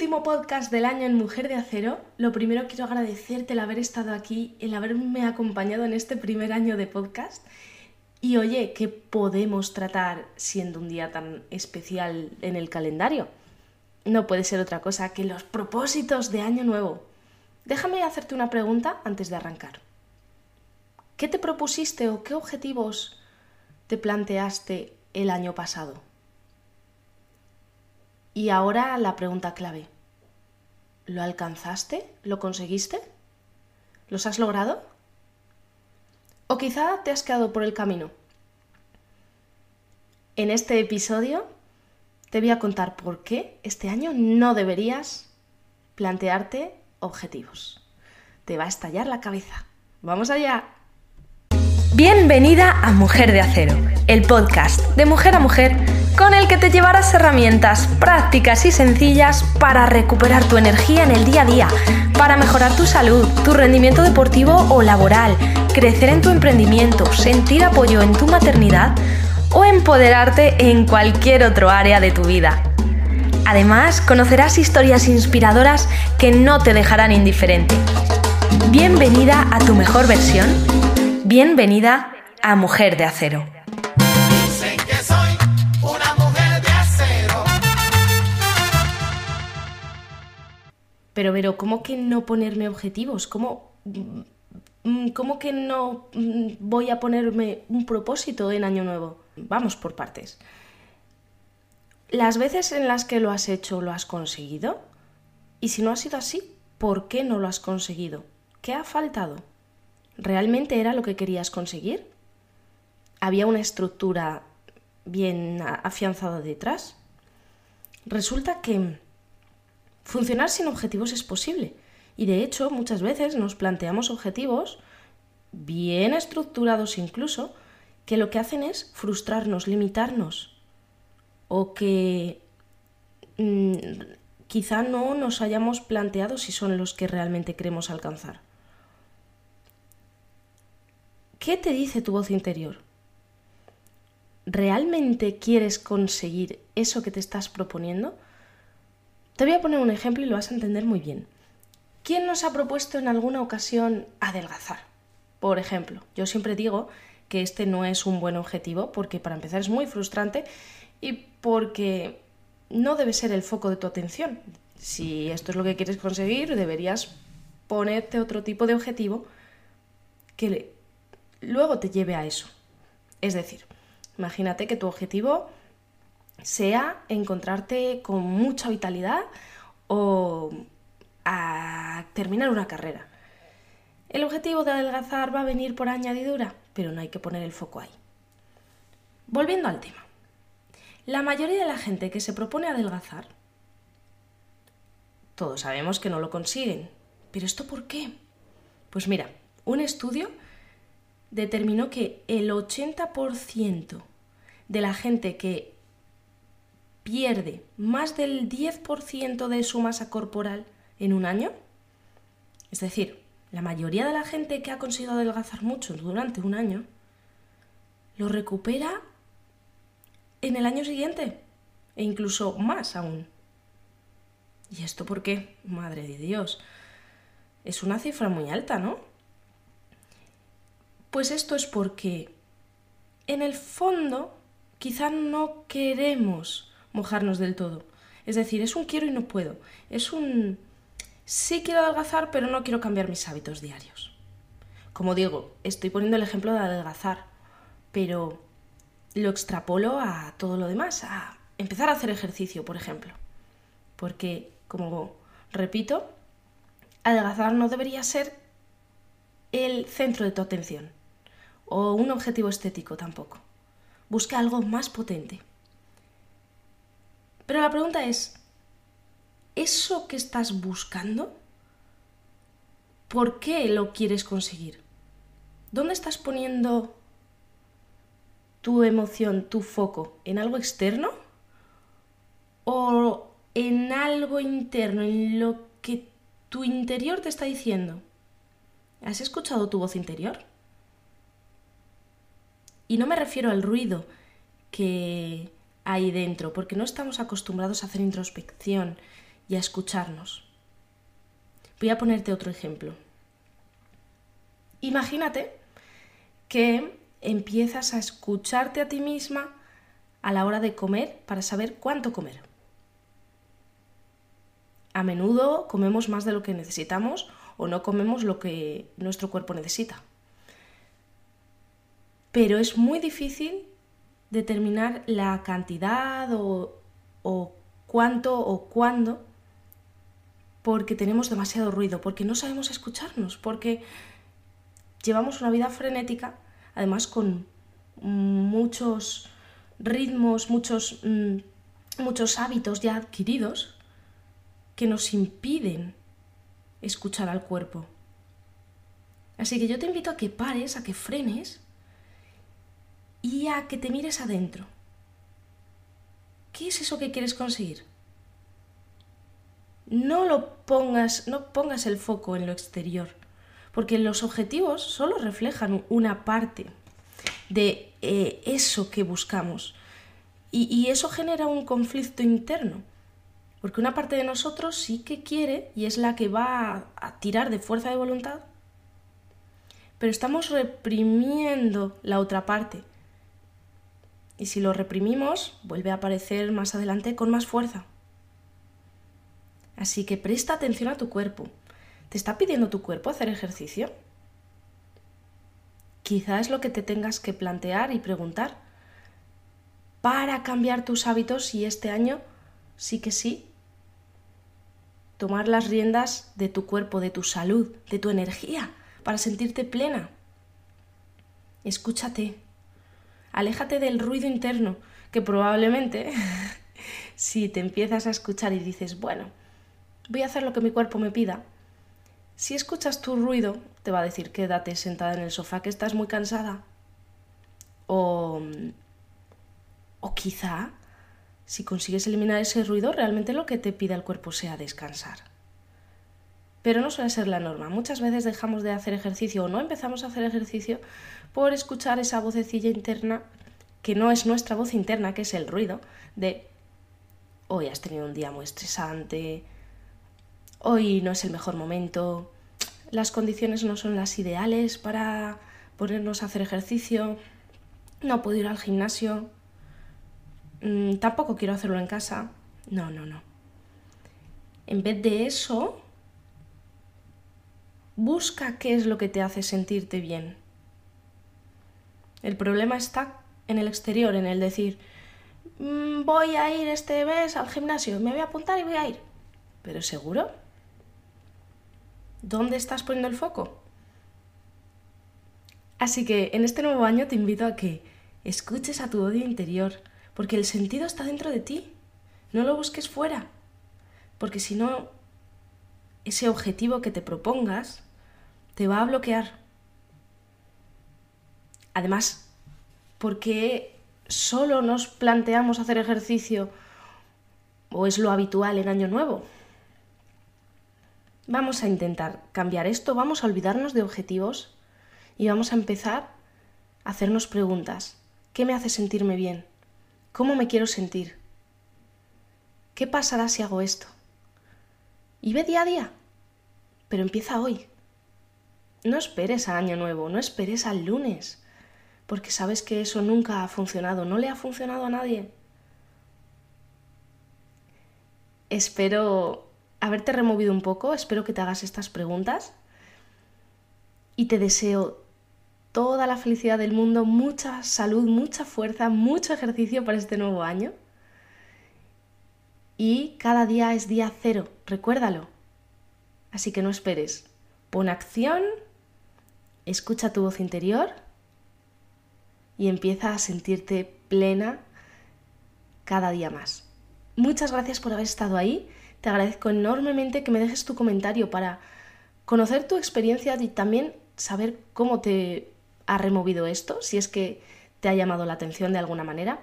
último podcast del año en Mujer de Acero, lo primero quiero agradecerte el haber estado aquí, el haberme acompañado en este primer año de podcast. Y oye, ¿qué podemos tratar siendo un día tan especial en el calendario? No puede ser otra cosa que los propósitos de año nuevo. Déjame hacerte una pregunta antes de arrancar. ¿Qué te propusiste o qué objetivos te planteaste el año pasado? Y ahora la pregunta clave. ¿Lo alcanzaste? ¿Lo conseguiste? ¿Los has logrado? ¿O quizá te has quedado por el camino? En este episodio te voy a contar por qué este año no deberías plantearte objetivos. Te va a estallar la cabeza. ¡Vamos allá! Bienvenida a Mujer de Acero, el podcast de mujer a mujer con el que te llevarás herramientas prácticas y sencillas para recuperar tu energía en el día a día, para mejorar tu salud, tu rendimiento deportivo o laboral, crecer en tu emprendimiento, sentir apoyo en tu maternidad o empoderarte en cualquier otro área de tu vida. Además, conocerás historias inspiradoras que no te dejarán indiferente. Bienvenida a tu mejor versión. Bienvenida a Mujer de Acero. Pero, pero, ¿cómo que no ponerme objetivos? ¿Cómo, mm, ¿Cómo que no mm, voy a ponerme un propósito en Año Nuevo? Vamos por partes. Las veces en las que lo has hecho, ¿lo has conseguido? Y si no ha sido así, ¿por qué no lo has conseguido? ¿Qué ha faltado? ¿Realmente era lo que querías conseguir? ¿Había una estructura bien afianzada detrás? Resulta que Funcionar sin objetivos es posible. Y de hecho, muchas veces nos planteamos objetivos, bien estructurados incluso, que lo que hacen es frustrarnos, limitarnos. O que mm, quizá no nos hayamos planteado si son los que realmente queremos alcanzar. ¿Qué te dice tu voz interior? ¿Realmente quieres conseguir eso que te estás proponiendo? Te voy a poner un ejemplo y lo vas a entender muy bien. ¿Quién nos ha propuesto en alguna ocasión adelgazar? Por ejemplo, yo siempre digo que este no es un buen objetivo porque para empezar es muy frustrante y porque no debe ser el foco de tu atención. Si esto es lo que quieres conseguir, deberías ponerte otro tipo de objetivo que luego te lleve a eso. Es decir, imagínate que tu objetivo sea encontrarte con mucha vitalidad o a terminar una carrera. El objetivo de adelgazar va a venir por añadidura, pero no hay que poner el foco ahí. Volviendo al tema. La mayoría de la gente que se propone adelgazar, todos sabemos que no lo consiguen. ¿Pero esto por qué? Pues mira, un estudio determinó que el 80% de la gente que pierde más del 10% de su masa corporal en un año, es decir, la mayoría de la gente que ha conseguido adelgazar mucho durante un año, lo recupera en el año siguiente e incluso más aún. ¿Y esto por qué? Madre de Dios. Es una cifra muy alta, ¿no? Pues esto es porque en el fondo quizá no queremos mojarnos del todo. Es decir, es un quiero y no puedo. Es un sí quiero adelgazar, pero no quiero cambiar mis hábitos diarios. Como digo, estoy poniendo el ejemplo de adelgazar, pero lo extrapolo a todo lo demás, a empezar a hacer ejercicio, por ejemplo. Porque, como repito, adelgazar no debería ser el centro de tu atención o un objetivo estético tampoco. Busca algo más potente. Pero la pregunta es, ¿eso que estás buscando? ¿Por qué lo quieres conseguir? ¿Dónde estás poniendo tu emoción, tu foco? ¿En algo externo? ¿O en algo interno, en lo que tu interior te está diciendo? ¿Has escuchado tu voz interior? Y no me refiero al ruido que ahí dentro, porque no estamos acostumbrados a hacer introspección y a escucharnos. Voy a ponerte otro ejemplo. Imagínate que empiezas a escucharte a ti misma a la hora de comer para saber cuánto comer. A menudo comemos más de lo que necesitamos o no comemos lo que nuestro cuerpo necesita. Pero es muy difícil determinar la cantidad o, cuánto o cuándo porque tenemos demasiado ruido, porque no sabemos escucharnos, porque llevamos una vida frenética, además con muchos ritmos, muchos, mm, muchos hábitos ya adquiridos que nos impiden escuchar al cuerpo. Así que yo te invito a que pares, a que frenes y a que te mires adentro. ¿Qué es eso que quieres conseguir? No lo pongas, no pongas el foco en lo exterior, porque los objetivos solo reflejan una parte de eh, eso que buscamos. y eso genera un conflicto interno, porque una parte de nosotros sí que quiere y es la que va a tirar de fuerza de voluntad, pero estamos reprimiendo la otra parte. Y si lo reprimimos, vuelve a aparecer más adelante con más fuerza. Así que presta atención a tu cuerpo. ¿Te está pidiendo tu cuerpo hacer ejercicio? Quizá es lo que te tengas que plantear y preguntar para cambiar tus hábitos y este año sí que sí tomar las riendas de tu cuerpo, de tu salud, de tu energía, para sentirte plena. Escúchate, aléjate del ruido interno, que probablemente si te empiezas a escuchar y dices, bueno, voy a hacer lo que mi cuerpo me pida, si escuchas tu ruido, te va a decir quédate sentada en el sofá que estás muy cansada. O, o quizá, si consigues eliminar ese ruido, realmente lo que te pide el cuerpo sea descansar. Pero no suele ser la norma. Muchas veces dejamos de hacer ejercicio o no empezamos a hacer ejercicio por escuchar esa vocecilla interna que no es nuestra voz interna, que es el ruido de hoy has tenido un día muy estresante, hoy no es el mejor momento, las condiciones no son las ideales para ponernos a hacer ejercicio, no puedo ir al gimnasio, mm, tampoco quiero hacerlo en casa. No, no, no. En vez de eso, busca qué es lo que te hace sentirte bien. El problema está en el exterior, en el decir, mm, voy a ir este mes al gimnasio, me voy a apuntar y voy a ir. ¿Pero seguro? ¿Dónde estás poniendo el foco? Así que en este nuevo año te invito a que escuches a tu odio interior, porque el sentido está dentro de ti. No lo busques fuera, porque si no, ese objetivo que te propongas te va a bloquear. Además, porque solo nos planteamos hacer ejercicio o es lo habitual en Año Nuevo? Vamos a intentar cambiar esto, vamos a olvidarnos de objetivos y vamos a empezar a hacernos preguntas. ¿Qué me hace sentirme bien? ¿Cómo me quiero sentir? ¿Qué pasará si hago esto? Y ve día a día, pero empieza hoy. No esperes a Año Nuevo, no esperes al lunes, porque sabes que eso nunca ha funcionado, no le ha funcionado a nadie. Espero haberte removido un poco, espero que te hagas estas preguntas y te deseo toda la felicidad del mundo, mucha salud, mucha fuerza, mucho ejercicio para este nuevo año. Y cada día es día cero, recuérdalo. Así que no esperes. Pon acción, escucha tu voz interior y empieza a sentirte plena cada día más. Muchas gracias por haber estado ahí te agradezco enormemente que me dejes tu comentario para conocer tu experiencia y también saber cómo te ha removido esto, si es que te ha llamado la atención de alguna manera.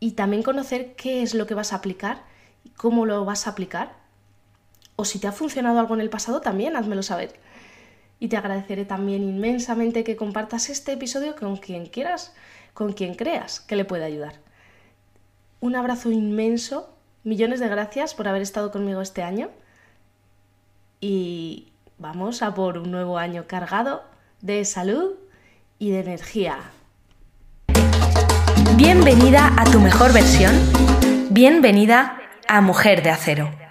Y también conocer qué es lo que vas a aplicar y cómo lo vas a aplicar. O si te ha funcionado algo en el pasado, también házmelo saber. Y te agradeceré también inmensamente que compartas este episodio con quien quieras, con quien creas que le pueda ayudar. Un abrazo inmenso, millones de gracias por haber estado conmigo este año y vamos a por un nuevo año cargado de salud y de energía. Bienvenida a tu mejor versión. Bienvenida a Mujer de Acero.